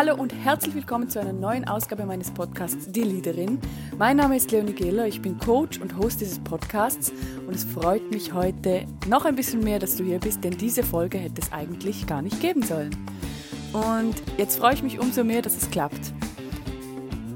hallo und herzlich willkommen zu einer neuen Ausgabe meines Podcasts Die Leaderin. Mein Name ist Leonie Gehler, ich bin Coach und Host dieses Podcasts und es freut mich heute noch ein bisschen mehr, dass du hier bist, denn diese Folge hätte es eigentlich gar nicht geben sollen. Und jetzt freue ich mich umso mehr, dass es klappt.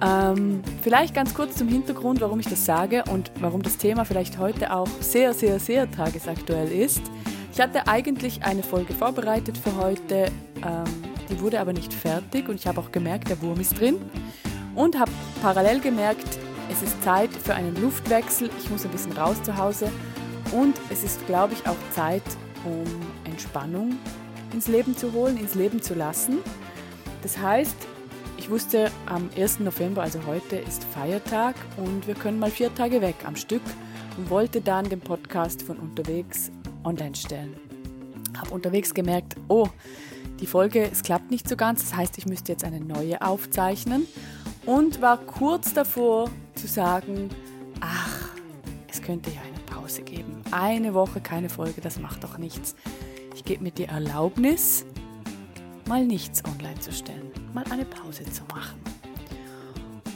Ähm, vielleicht ganz kurz zum Hintergrund, warum ich das sage und warum das Thema vielleicht heute auch sehr, sehr, sehr tagesaktuell ist. Ich hatte eigentlich eine Folge vorbereitet für heute. Ähm, die wurde aber nicht fertig und ich habe auch gemerkt, der Wurm ist drin. Und habe parallel gemerkt, es ist Zeit für einen Luftwechsel. Ich muss ein bisschen raus zu Hause. Und es ist, glaube ich, auch Zeit, um Entspannung ins Leben zu holen, ins Leben zu lassen. Das heißt, ich wusste, am 1. November, also heute, ist Feiertag und wir können mal vier Tage weg am Stück und wollte dann den Podcast von unterwegs online stellen. Habe unterwegs gemerkt, oh, die Folge, es klappt nicht so ganz, das heißt, ich müsste jetzt eine neue aufzeichnen und war kurz davor zu sagen, ach, es könnte ja eine Pause geben. Eine Woche keine Folge, das macht doch nichts. Ich gebe mir die Erlaubnis, mal nichts online zu stellen, mal eine Pause zu machen.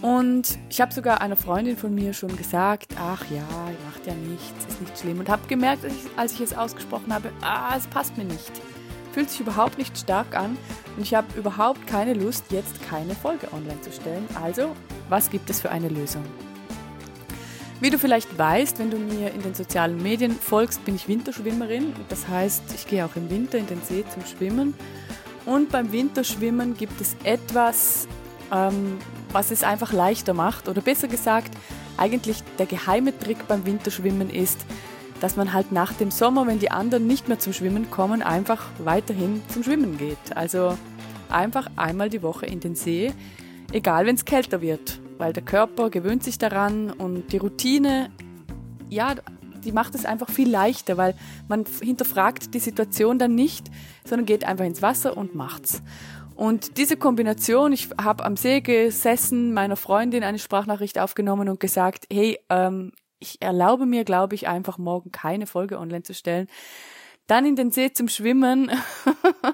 Und ich habe sogar einer Freundin von mir schon gesagt, ach ja, macht ja nichts, ist nicht schlimm. Und habe gemerkt, als ich, es ausgesprochen habe, ah, es passt mir nicht fühlt sich überhaupt nicht stark an und ich habe überhaupt keine Lust, jetzt keine Folge online zu stellen. Also, was gibt es für eine Lösung? Wie du vielleicht weißt, wenn du mir in den sozialen Medien folgst, bin ich Winterschwimmerin. Das heißt, ich gehe auch im Winter in den See zum Schwimmen. Und beim Winterschwimmen gibt es etwas, ähm, was es einfach leichter macht. Oder besser gesagt, eigentlich der geheime Trick beim Winterschwimmen ist, dass man halt nach dem Sommer, wenn die anderen nicht mehr zum Schwimmen kommen, einfach weiterhin zum Schwimmen geht. Also einfach einmal die Woche in den See, egal wenn es kälter wird, weil der Körper gewöhnt sich daran und die Routine, ja, die macht es einfach viel leichter, weil man hinterfragt die Situation dann nicht, sondern geht einfach ins Wasser und macht's. Und diese Kombination, ich habe am See gesessen, meiner Freundin eine Sprachnachricht aufgenommen und gesagt, hey, ähm, ich erlaube mir, glaube ich, einfach morgen keine Folge online zu stellen. Dann in den See zum Schwimmen.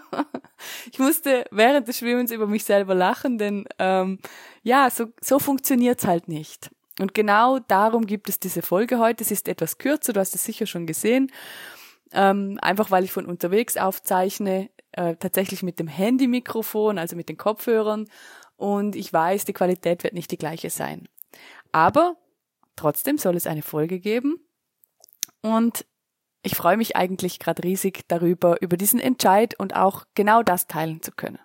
ich musste während des Schwimmens über mich selber lachen, denn ähm, ja, so, so funktioniert's halt nicht. Und genau darum gibt es diese Folge heute. Es ist etwas kürzer, du hast es sicher schon gesehen. Ähm, einfach weil ich von unterwegs aufzeichne, äh, tatsächlich mit dem Handy-Mikrofon, also mit den Kopfhörern. Und ich weiß, die Qualität wird nicht die gleiche sein. Aber Trotzdem soll es eine Folge geben. Und ich freue mich eigentlich gerade riesig darüber, über diesen Entscheid und auch genau das teilen zu können.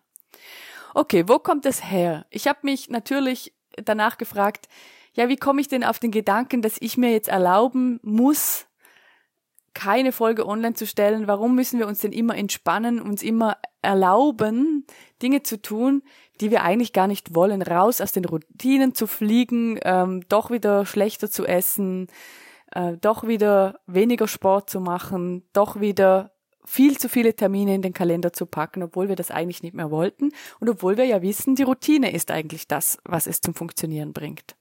Okay, wo kommt es her? Ich habe mich natürlich danach gefragt, ja, wie komme ich denn auf den Gedanken, dass ich mir jetzt erlauben muss, keine Folge online zu stellen? Warum müssen wir uns denn immer entspannen, uns immer erlauben, Dinge zu tun, die wir eigentlich gar nicht wollen, raus aus den Routinen zu fliegen, ähm, doch wieder schlechter zu essen, äh, doch wieder weniger Sport zu machen, doch wieder viel zu viele Termine in den Kalender zu packen, obwohl wir das eigentlich nicht mehr wollten und obwohl wir ja wissen, die Routine ist eigentlich das, was es zum Funktionieren bringt.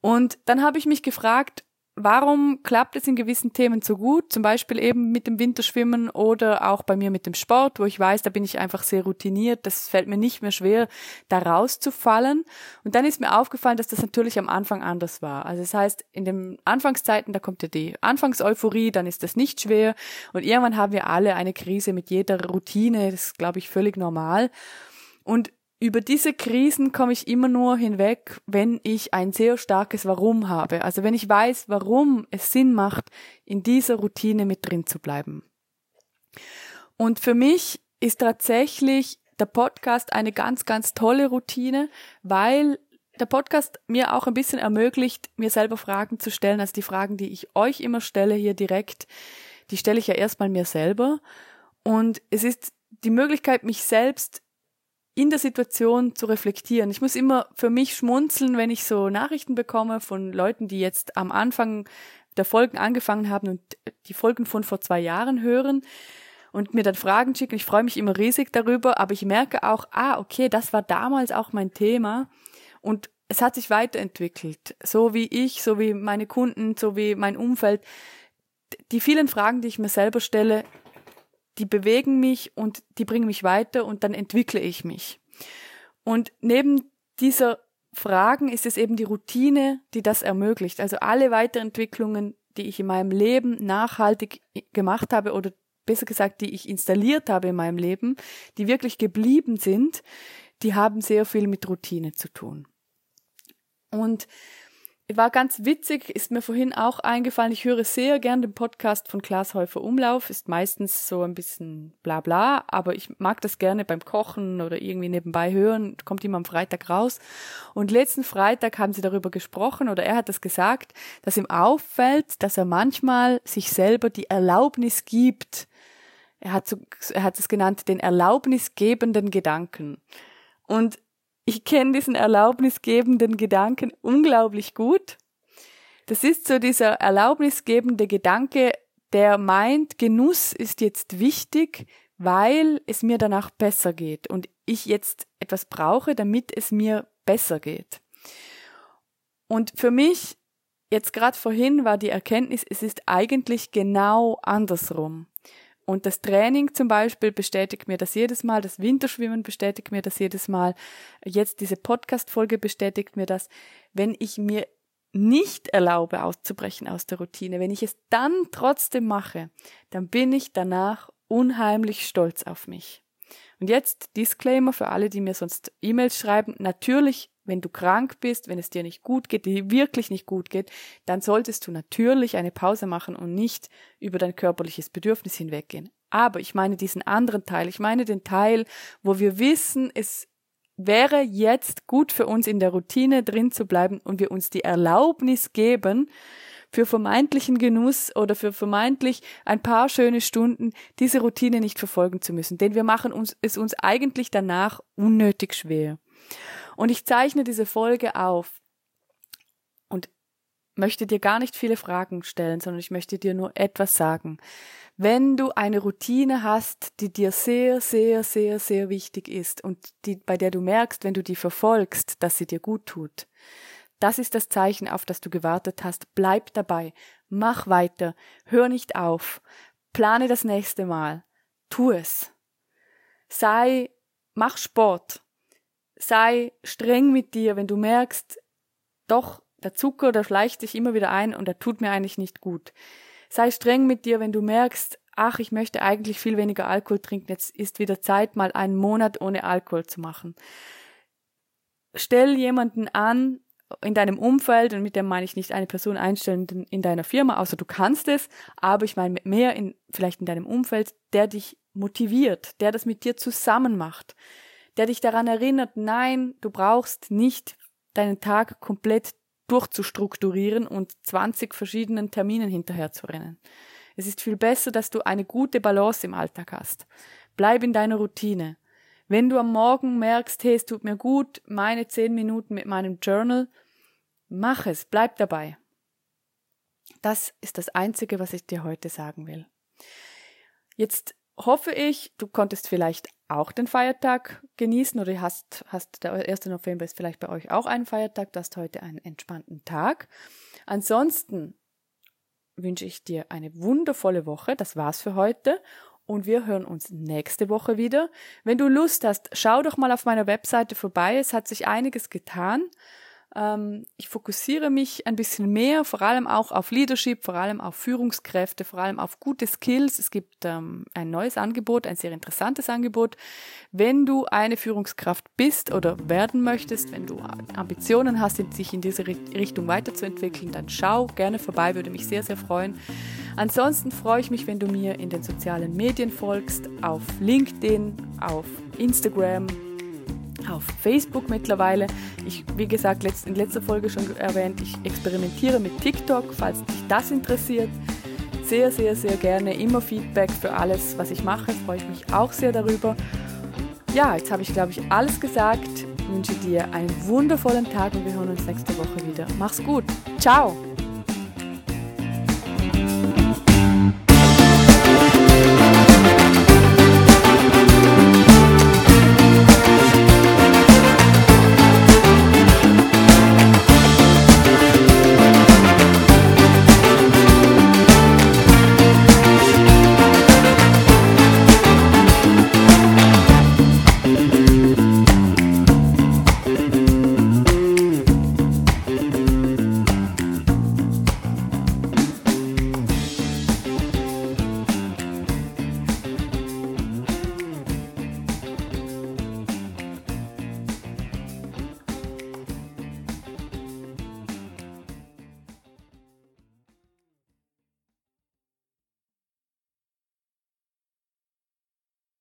Und dann habe ich mich gefragt, warum klappt es in gewissen Themen so gut, zum Beispiel eben mit dem Winterschwimmen oder auch bei mir mit dem Sport, wo ich weiß, da bin ich einfach sehr routiniert, das fällt mir nicht mehr schwer, da rauszufallen. Und dann ist mir aufgefallen, dass das natürlich am Anfang anders war. Also das heißt, in den Anfangszeiten, da kommt ja die Anfangseuphorie, dann ist das nicht schwer und irgendwann haben wir alle eine Krise mit jeder Routine, das ist, glaube ich, völlig normal. Und über diese Krisen komme ich immer nur hinweg, wenn ich ein sehr starkes Warum habe. Also wenn ich weiß, warum es Sinn macht, in dieser Routine mit drin zu bleiben. Und für mich ist tatsächlich der Podcast eine ganz, ganz tolle Routine, weil der Podcast mir auch ein bisschen ermöglicht, mir selber Fragen zu stellen. Also die Fragen, die ich euch immer stelle hier direkt, die stelle ich ja erstmal mir selber. Und es ist die Möglichkeit, mich selbst in der Situation zu reflektieren. Ich muss immer für mich schmunzeln, wenn ich so Nachrichten bekomme von Leuten, die jetzt am Anfang der Folgen angefangen haben und die Folgen von vor zwei Jahren hören und mir dann Fragen schicken. Ich freue mich immer riesig darüber, aber ich merke auch, ah, okay, das war damals auch mein Thema und es hat sich weiterentwickelt. So wie ich, so wie meine Kunden, so wie mein Umfeld. Die vielen Fragen, die ich mir selber stelle, die bewegen mich und die bringen mich weiter und dann entwickle ich mich. Und neben dieser Fragen ist es eben die Routine, die das ermöglicht. Also alle Weiterentwicklungen, die ich in meinem Leben nachhaltig gemacht habe oder besser gesagt, die ich installiert habe in meinem Leben, die wirklich geblieben sind, die haben sehr viel mit Routine zu tun. Und war ganz witzig, ist mir vorhin auch eingefallen. Ich höre sehr gern den Podcast von Klaas Häufer Umlauf, ist meistens so ein bisschen bla bla, aber ich mag das gerne beim Kochen oder irgendwie nebenbei hören, kommt immer am Freitag raus. Und letzten Freitag haben sie darüber gesprochen oder er hat das gesagt, dass ihm auffällt, dass er manchmal sich selber die Erlaubnis gibt. Er hat, so, er hat es genannt, den erlaubnisgebenden Gedanken. Und ich kenne diesen erlaubnisgebenden Gedanken unglaublich gut. Das ist so dieser erlaubnisgebende Gedanke, der meint, Genuss ist jetzt wichtig, weil es mir danach besser geht und ich jetzt etwas brauche, damit es mir besser geht. Und für mich, jetzt gerade vorhin war die Erkenntnis, es ist eigentlich genau andersrum. Und das Training zum Beispiel bestätigt mir das jedes Mal, das Winterschwimmen bestätigt mir das jedes Mal, jetzt diese Podcast-Folge bestätigt mir das. Wenn ich mir nicht erlaube, auszubrechen aus der Routine, wenn ich es dann trotzdem mache, dann bin ich danach unheimlich stolz auf mich. Und jetzt Disclaimer für alle, die mir sonst E-Mails schreiben. Natürlich wenn du krank bist, wenn es dir nicht gut geht, dir wirklich nicht gut geht, dann solltest du natürlich eine Pause machen und nicht über dein körperliches Bedürfnis hinweggehen. Aber ich meine diesen anderen Teil, ich meine den Teil, wo wir wissen, es wäre jetzt gut für uns in der Routine drin zu bleiben und wir uns die Erlaubnis geben, für vermeintlichen Genuss oder für vermeintlich ein paar schöne Stunden diese Routine nicht verfolgen zu müssen. Denn wir machen uns, es uns eigentlich danach unnötig schwer. Und ich zeichne diese Folge auf und möchte dir gar nicht viele Fragen stellen, sondern ich möchte dir nur etwas sagen. Wenn du eine Routine hast, die dir sehr, sehr, sehr, sehr wichtig ist und die, bei der du merkst, wenn du die verfolgst, dass sie dir gut tut, das ist das Zeichen, auf das du gewartet hast. Bleib dabei. Mach weiter. Hör nicht auf. Plane das nächste Mal. Tu es. Sei, mach Sport sei streng mit dir, wenn du merkst, doch, der Zucker, der schleicht dich immer wieder ein und er tut mir eigentlich nicht gut. Sei streng mit dir, wenn du merkst, ach, ich möchte eigentlich viel weniger Alkohol trinken, jetzt ist wieder Zeit, mal einen Monat ohne Alkohol zu machen. Stell jemanden an in deinem Umfeld, und mit dem meine ich nicht eine Person einstellen in deiner Firma, außer du kannst es, aber ich meine mehr in, vielleicht in deinem Umfeld, der dich motiviert, der das mit dir zusammen macht der dich daran erinnert, nein, du brauchst nicht deinen Tag komplett durchzustrukturieren und 20 verschiedenen Terminen hinterher zu rennen. Es ist viel besser, dass du eine gute Balance im Alltag hast. Bleib in deiner Routine. Wenn du am Morgen merkst, hey, es tut mir gut, meine zehn Minuten mit meinem Journal, mach es, bleib dabei. Das ist das Einzige, was ich dir heute sagen will. Jetzt hoffe ich, du konntest vielleicht auch den Feiertag genießen oder hast, hast der 1. November ist vielleicht bei euch auch ein Feiertag, du hast heute einen entspannten Tag. Ansonsten wünsche ich dir eine wundervolle Woche. Das war's für heute. Und wir hören uns nächste Woche wieder. Wenn du Lust hast, schau doch mal auf meiner Webseite vorbei. Es hat sich einiges getan. Ähm, ich fokussiere mich ein bisschen mehr, vor allem auch auf Leadership, vor allem auf Führungskräfte, vor allem auf gute Skills. Es gibt ähm, ein neues Angebot, ein sehr interessantes Angebot. Wenn du eine Führungskraft bist oder werden möchtest, wenn du Ambitionen hast, sich in diese Richtung weiterzuentwickeln, dann schau gerne vorbei, würde mich sehr, sehr freuen. Ansonsten freue ich mich, wenn du mir in den sozialen Medien folgst, auf LinkedIn, auf Instagram, auf Facebook mittlerweile. Ich, wie gesagt, in letzter Folge schon erwähnt, ich experimentiere mit TikTok, falls dich das interessiert. Sehr, sehr, sehr gerne. Immer Feedback für alles, was ich mache. Freue ich mich auch sehr darüber. Ja, jetzt habe ich, glaube ich, alles gesagt. Ich wünsche dir einen wundervollen Tag und wir hören uns nächste Woche wieder. Mach's gut. Ciao.